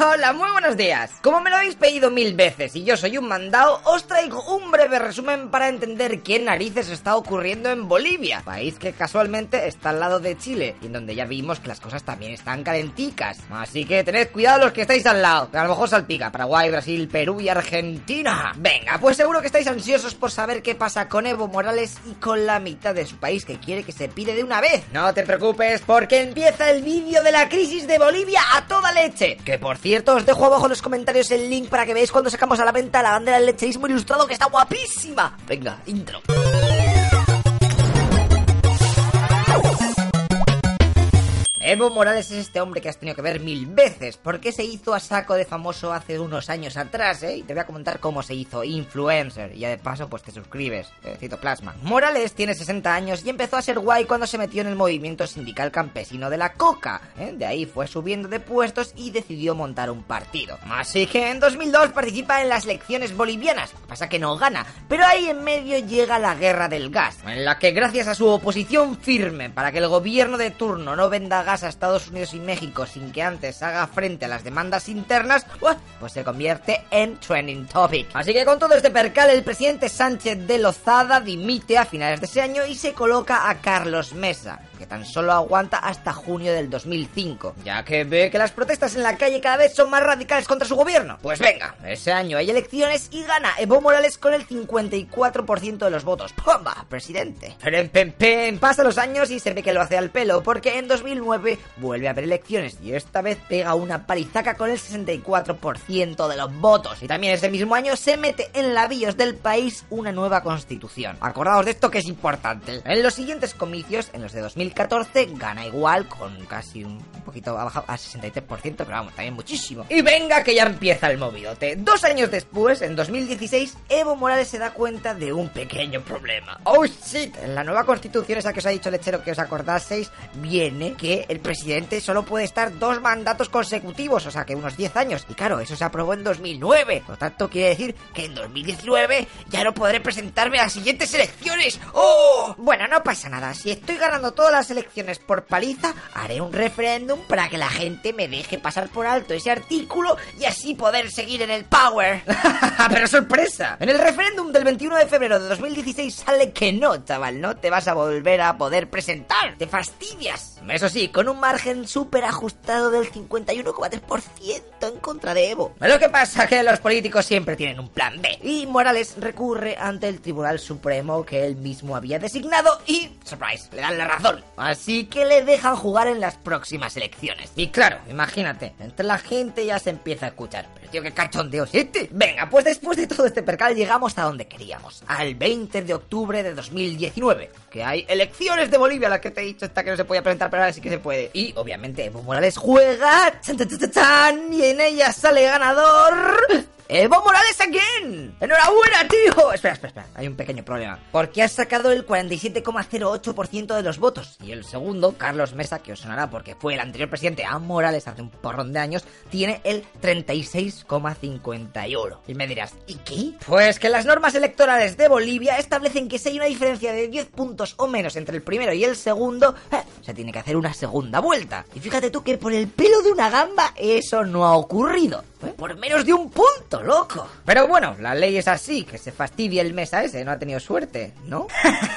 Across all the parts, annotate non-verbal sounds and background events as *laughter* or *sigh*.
Hola, muy buenos días. Como me lo habéis pedido mil veces y yo soy un mandado, os traigo un breve resumen para entender qué narices está ocurriendo en Bolivia, país que casualmente está al lado de Chile y en donde ya vimos que las cosas también están calenticas. Así que tened cuidado los que estáis al lado, que a lo mejor salpica Paraguay, Brasil, Perú y Argentina. Venga, pues seguro que estáis ansiosos por saber qué pasa con Evo Morales y con la mitad de su país que quiere que se pide de una vez. No te preocupes porque empieza el vídeo de la crisis de Bolivia a toda leche. Que por cierto, os dejo abajo en los comentarios el link para que veáis cuando sacamos a la venta la bandera del lecherismo ilustrado que está guapísima. Venga, intro. Evo Morales es este hombre que has tenido que ver mil veces, porque se hizo a saco de famoso hace unos años atrás, ¿eh? Y te voy a comentar cómo se hizo influencer, y ya de paso pues te suscribes, eh, Citoplasma. Morales tiene 60 años y empezó a ser guay cuando se metió en el movimiento sindical campesino de la coca, ¿eh? De ahí fue subiendo de puestos y decidió montar un partido. Así que en 2002 participa en las elecciones bolivianas, pasa que no gana, pero ahí en medio llega la guerra del gas, en la que gracias a su oposición firme para que el gobierno de turno no venda gas a Estados Unidos y México sin que antes haga frente a las demandas internas, pues se convierte en trending topic. Así que con todo este percal, el presidente Sánchez de Lozada dimite a finales de ese año y se coloca a Carlos Mesa, que tan solo aguanta hasta junio del 2005, ya que ve que las protestas en la calle cada vez son más radicales contra su gobierno. Pues venga, ese año hay elecciones y gana Evo Morales con el 54% de los votos. ¡Pumba! Presidente. Pero en pen, pen, pasan los años y se ve que lo hace al pelo, porque en 2009 vuelve a haber elecciones y esta vez pega una palizaca con el 64% de los votos. Y también ese mismo año se mete en la BIOS del país una nueva constitución. Acordaos de esto que es importante. En los siguientes comicios, en los de 2014, gana igual con casi un poquito abajo a 63%, pero vamos, también muchísimo. Y venga que ya empieza el movidote. Dos años después, en 2016, Evo Morales se da cuenta de un pequeño problema. Oh shit, en la nueva constitución esa que os ha dicho Lechero que os acordaseis, viene que el presidente solo puede estar dos mandatos consecutivos, o sea que unos 10 años. Y claro, eso se aprobó en 2009. Por lo tanto, quiere decir que en 2019 ya no podré presentarme a las siguientes elecciones. ¡Oh! Bueno, no pasa nada. Si estoy ganando todas las elecciones por paliza, haré un referéndum para que la gente me deje pasar por alto ese artículo y así poder seguir en el power. *laughs* Pero sorpresa. En el referéndum del 21 de febrero de 2016 sale que no, chaval, no te vas a volver a poder presentar. Te fastidias. Eso sí, con un margen súper ajustado del 51,3% en contra de Evo. Lo que pasa es que los políticos siempre tienen un plan B. Y Morales recurre ante el Tribunal Supremo que él mismo había designado y, surprise, le dan la razón. Así que le dejan jugar en las próximas elecciones. Y claro, imagínate, entre la gente ya se empieza a escuchar. Pero tío, qué cachondeo este. Venga, pues después de todo este percal llegamos a donde queríamos. Al 20 de octubre de 2019. Que hay elecciones de Bolivia, la que te he dicho esta que no se podía presentar, pero ahora sí que se puede. Y obviamente Evo Morales juega. Y en ella sale ganador. ¡Evo Morales again! ¡Enhorabuena, tío! Espera, espera, espera. Hay un pequeño problema. Porque has sacado el 47,08% de los votos. Y el segundo, Carlos Mesa, que os sonará porque fue el anterior presidente a Morales hace un porrón de años, tiene el 36,51. Y me dirás, ¿y qué? Pues que las normas electorales de Bolivia establecen que si hay una diferencia de 10 puntos o menos entre el primero y el segundo, eh, se tiene que hacer una segunda vuelta. Y fíjate tú que por el pelo de una gamba eso no ha ocurrido. ¿Eh? Por menos de un punto, loco. Pero bueno, la ley es así, que se fastidia el mesa ese, no ha tenido suerte, ¿no?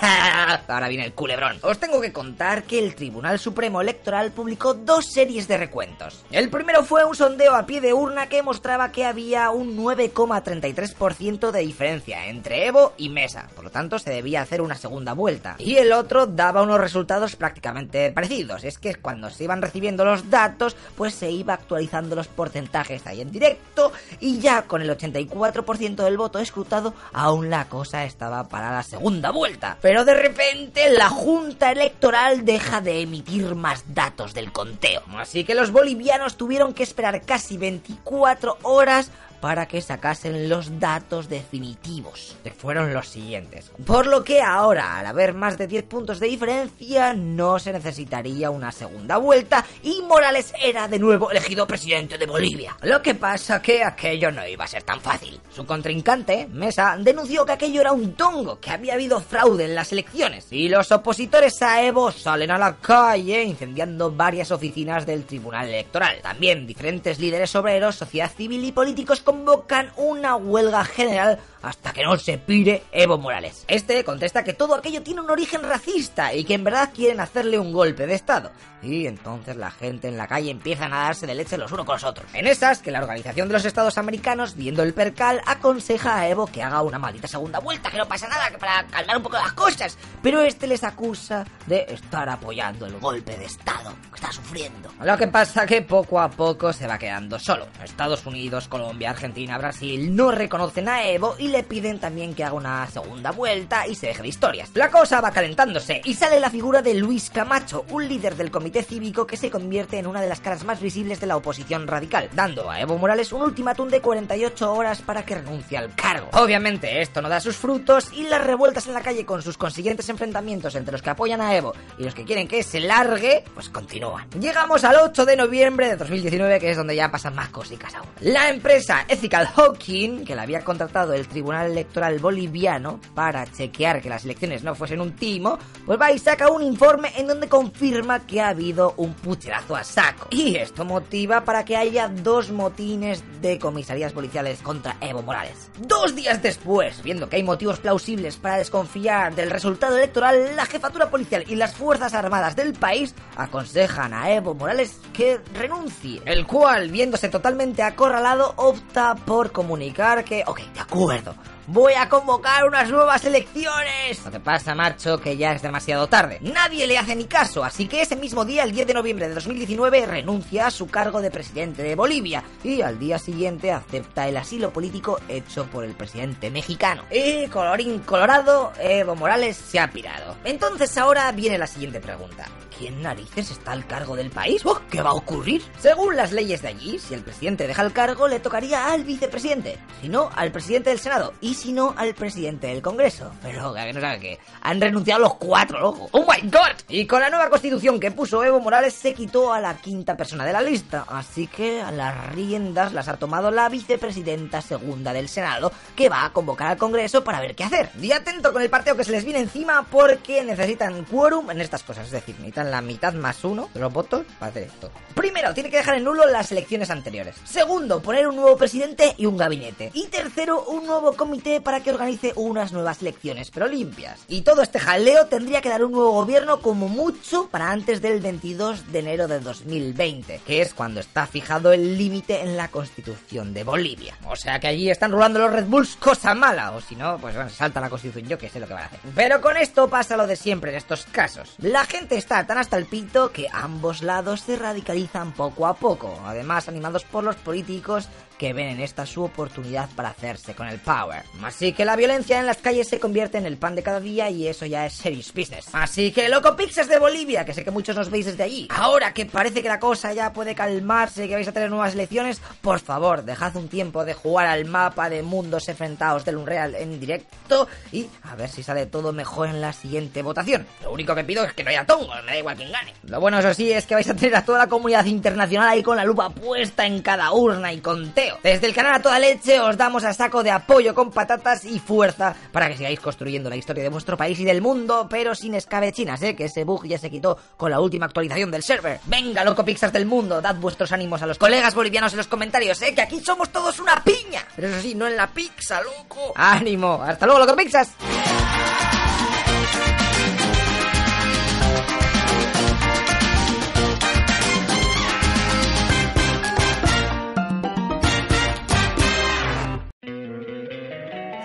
*laughs* Ahora viene el culebrón. Os tengo que contar que el Tribunal Supremo Electoral publicó dos series de recuentos. El primero fue un sondeo a pie de urna que mostraba que había un 9,33% de diferencia entre Evo y Mesa, por lo tanto se debía hacer una segunda vuelta. Y el otro daba unos resultados prácticamente parecidos, es que cuando se iban recibiendo los datos, pues se iba actualizando los porcentajes ahí en directo y ya con el 84% del voto escrutado, aún la cosa estaba para la segunda vuelta. Pero de repente la Junta Electoral deja de emitir más datos del conteo. Así que los bolivianos tuvieron que esperar casi 24 horas para que sacasen los datos definitivos, que fueron los siguientes. Por lo que ahora, al haber más de 10 puntos de diferencia, no se necesitaría una segunda vuelta y Morales era de nuevo elegido presidente de Bolivia. Lo que pasa que aquello no iba a ser tan fácil. Su contrincante, Mesa, denunció que aquello era un tongo, que había habido fraude en las elecciones, y los opositores a Evo salen a la calle incendiando varias oficinas del Tribunal Electoral. También diferentes líderes obreros, sociedad civil y políticos convocan una huelga general hasta que no se pire Evo Morales. Este contesta que todo aquello tiene un origen racista y que en verdad quieren hacerle un golpe de estado. Y entonces la gente en la calle empieza a darse de leche los unos con los otros. En esas que la Organización de los Estados Americanos, viendo el percal, aconseja a Evo que haga una maldita segunda vuelta, que no pasa nada, que para calmar un poco las cosas. Pero este les acusa de estar apoyando el golpe de estado que está sufriendo. Lo que pasa que poco a poco se va quedando solo. Estados Unidos, Colombia, Argentina, Brasil no reconocen a Evo y le piden también que haga una segunda vuelta y se deje de historias. La cosa va calentándose y sale la figura de Luis Camacho, un líder del comité cívico que se convierte en una de las caras más visibles de la oposición radical, dando a Evo Morales un ultimátum de 48 horas para que renuncie al cargo. Obviamente esto no da sus frutos y las revueltas en la calle con sus consiguientes enfrentamientos entre los que apoyan a Evo y los que quieren que se largue, pues continúan. Llegamos al 8 de noviembre de 2019, que es donde ya pasan más cositas aún. La empresa Ethical Hawking, que la había contratado el Tribunal Electoral Boliviano para chequear que las elecciones no fuesen un timo, pues va y saca un informe en donde confirma que ha habido un pucherazo a saco. Y esto motiva para que haya dos motines de comisarías policiales contra Evo Morales. Dos días después, viendo que hay motivos plausibles para desconfiar del resultado electoral, la jefatura policial y las fuerzas armadas del país aconsejan a Evo Morales que renuncie, el cual, viéndose totalmente acorralado, opta por comunicar que, ok, de acuerdo, voy a convocar unas nuevas elecciones. Lo que pasa, macho, que ya es demasiado tarde. Nadie le hace ni caso, así que ese mismo día, el 10 de noviembre de 2019, renuncia a su cargo de presidente de Bolivia y al día siguiente acepta el asilo político hecho por el presidente mexicano. Y colorín colorado, Evo Morales se ha pirado. Entonces ahora viene la siguiente pregunta. ¿Quién narices está al cargo del país? Oh, ¿Qué va a ocurrir? Según las leyes de allí, si el presidente deja el cargo, le tocaría al vicepresidente, si no, al presidente del Senado y si no, al presidente del Congreso. Pero que no sabe qué. Han renunciado los cuatro, loco. ¡Oh my god! Y con la nueva constitución que puso Evo Morales, se quitó a la quinta persona de la lista. Así que a las riendas las ha tomado la vicepresidenta segunda del Senado, que va a convocar al Congreso para ver qué hacer. Y atento con el partido que se les viene encima, porque necesitan quórum en estas cosas. Es decir, necesitan la mitad más uno de los votos para hacer esto. Primero, tiene que dejar en nulo las elecciones anteriores. Segundo, poner un nuevo presidente y un gabinete. Y tercero, un nuevo comité para que organice unas nuevas elecciones, pero limpias. Y todo este jaleo tendría que dar un nuevo gobierno como mucho para antes del 22 de enero de 2020, que es cuando está fijado el límite en la constitución de Bolivia. O sea que allí están rulando los Red Bulls cosa mala, o si no, pues bueno, salta la constitución, yo que sé lo que van a hacer. Pero con esto pasa lo de siempre en estos casos. La gente está tan hasta el pito que ambos lados se radicalizan poco a poco, además animados por los políticos que ven en esta su oportunidad para hacerse con el power. Así que la violencia en las calles se convierte en el pan de cada día y eso ya es serious business. Así que loco Pixes de Bolivia, que sé que muchos nos veis desde allí. Ahora que parece que la cosa ya puede calmarse y que vais a tener nuevas elecciones, por favor, dejad un tiempo de jugar al mapa de mundos enfrentados del Unreal en directo y a ver si sale todo mejor en la siguiente votación. Lo único que pido es que no haya tongos, me da igual quién gane. Lo bueno eso sí es que vais a tener a toda la comunidad internacional ahí con la lupa puesta en cada urna y conteo. Desde el canal a toda leche os damos a saco de apoyo con patatas y fuerza para que sigáis construyendo la historia de vuestro país y del mundo, pero sin escabechinas, ¿eh? Que ese bug ya se quitó con la última actualización del server. Venga, loco Pixars del mundo, dad vuestros ánimos a los colegas bolivianos en los comentarios, ¿eh? Que aquí somos todos una piña. Pero eso sí, no en la pizza, loco. ¡Ánimo! ¡Hasta luego, loco Pixas!